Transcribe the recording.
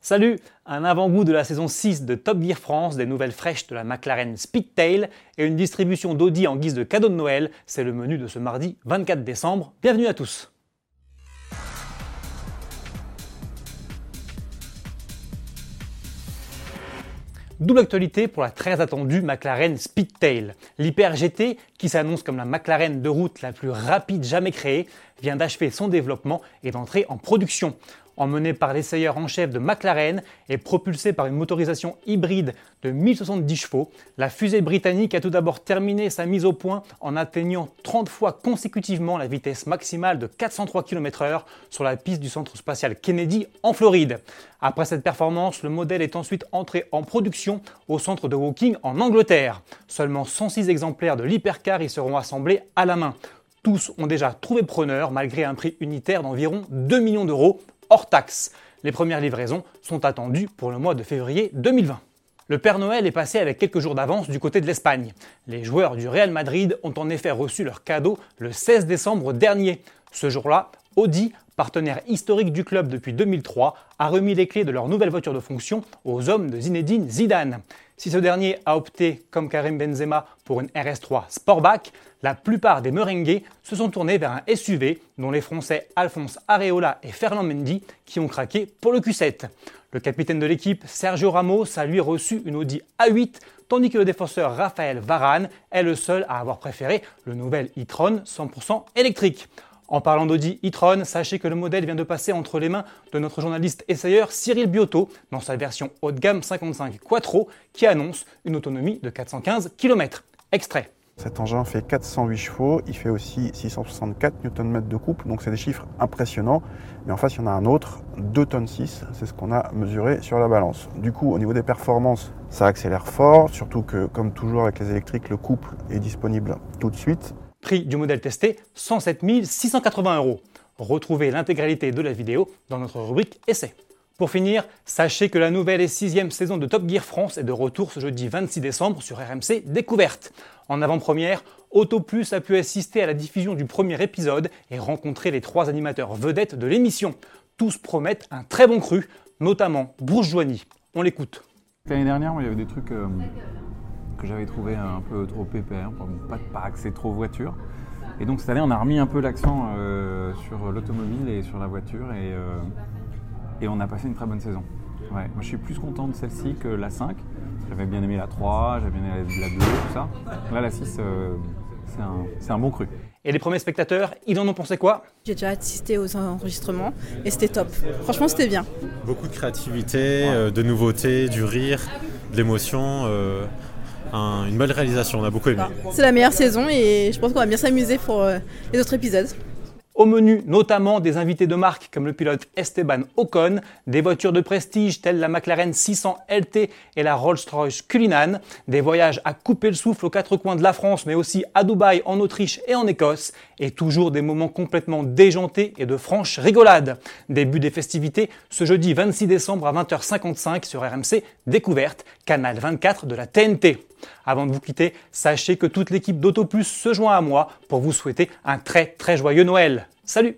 Salut Un avant-goût de la saison 6 de Top Gear France, des nouvelles fraîches de la McLaren Speedtail et une distribution d'Audi en guise de cadeau de Noël, c'est le menu de ce mardi 24 décembre. Bienvenue à tous Double actualité pour la très attendue McLaren Speedtail. L'Hyper GT, qui s'annonce comme la McLaren de route la plus rapide jamais créée, vient d'achever son développement et d'entrer en production. Emmenée par l'essayeur en chef de McLaren et propulsée par une motorisation hybride de 1070 chevaux, la fusée britannique a tout d'abord terminé sa mise au point en atteignant 30 fois consécutivement la vitesse maximale de 403 km/h sur la piste du centre spatial Kennedy en Floride. Après cette performance, le modèle est ensuite entré en production au centre de Woking en Angleterre. Seulement 106 exemplaires de l'hypercar y seront assemblés à la main. Tous ont déjà trouvé preneur malgré un prix unitaire d'environ 2 millions d'euros hors taxe. Les premières livraisons sont attendues pour le mois de février 2020. Le Père Noël est passé avec quelques jours d'avance du côté de l'Espagne. Les joueurs du Real Madrid ont en effet reçu leur cadeau le 16 décembre dernier. Ce jour-là, Audi, partenaire historique du club depuis 2003, a remis les clés de leur nouvelle voiture de fonction aux hommes de Zinedine Zidane. Si ce dernier a opté, comme Karim Benzema, pour une RS3 Sportback, la plupart des merengues se sont tournés vers un SUV, dont les Français Alphonse Areola et Fernand Mendy qui ont craqué pour le Q7. Le capitaine de l'équipe, Sergio Ramos, a lui reçu une Audi A8, tandis que le défenseur Raphaël Varane est le seul à avoir préféré le nouvel e-tron 100% électrique. En parlant d'Audi e-tron, sachez que le modèle vient de passer entre les mains de notre journaliste essayeur Cyril Biotto dans sa version haut de gamme 55 Quattro qui annonce une autonomie de 415 km. Extrait. Cet engin fait 408 chevaux, il fait aussi 664 Nm de couple, donc c'est des chiffres impressionnants. Mais en face, il y en a un autre, 2 tonnes 6, c'est ce qu'on a mesuré sur la balance. Du coup, au niveau des performances, ça accélère fort, surtout que, comme toujours avec les électriques, le couple est disponible tout de suite. Prix du modèle testé 107 680 euros. Retrouvez l'intégralité de la vidéo dans notre rubrique Essai. Pour finir, sachez que la nouvelle et sixième saison de Top Gear France est de retour ce jeudi 26 décembre sur RMC Découverte. En avant-première, Autoplus a pu assister à la diffusion du premier épisode et rencontrer les trois animateurs vedettes de l'émission. Tous promettent un très bon cru, notamment Joigny. On l'écoute. L'année dernière, il y avait des trucs euh, que j'avais trouvé un peu trop pépère, pas, pas axé trop voiture. Et donc cette année, on a remis un peu l'accent euh, sur l'automobile et sur la voiture et, euh, et, on a passé une très bonne saison. Ouais. Moi, je suis plus content de celle-ci que la 5. J'avais bien aimé la 3, j'avais bien aimé la 2, tout ça. Là, la 6, euh, c'est un, un bon cru. Et les premiers spectateurs, ils en ont pensé quoi? J'ai déjà assisté aux enregistrements et c'était top. Franchement, c'était bien. Beaucoup de créativité, de nouveautés, du rire, de l'émotion une belle réalisation, on a beaucoup aimé. C'est la meilleure saison et je pense qu'on va bien s'amuser pour euh, les autres épisodes. Au menu, notamment des invités de marque comme le pilote Esteban Ocon, des voitures de prestige telles la McLaren 600 LT et la Rolls-Royce Cullinan, des voyages à couper le souffle aux quatre coins de la France, mais aussi à Dubaï, en Autriche et en Écosse, et toujours des moments complètement déjantés et de franches rigolades. Début des festivités ce jeudi 26 décembre à 20h55 sur RMC Découverte, canal 24 de la TNT. Avant de vous quitter, sachez que toute l'équipe d'AutoPlus se joint à moi pour vous souhaiter un très très joyeux Noël. Salut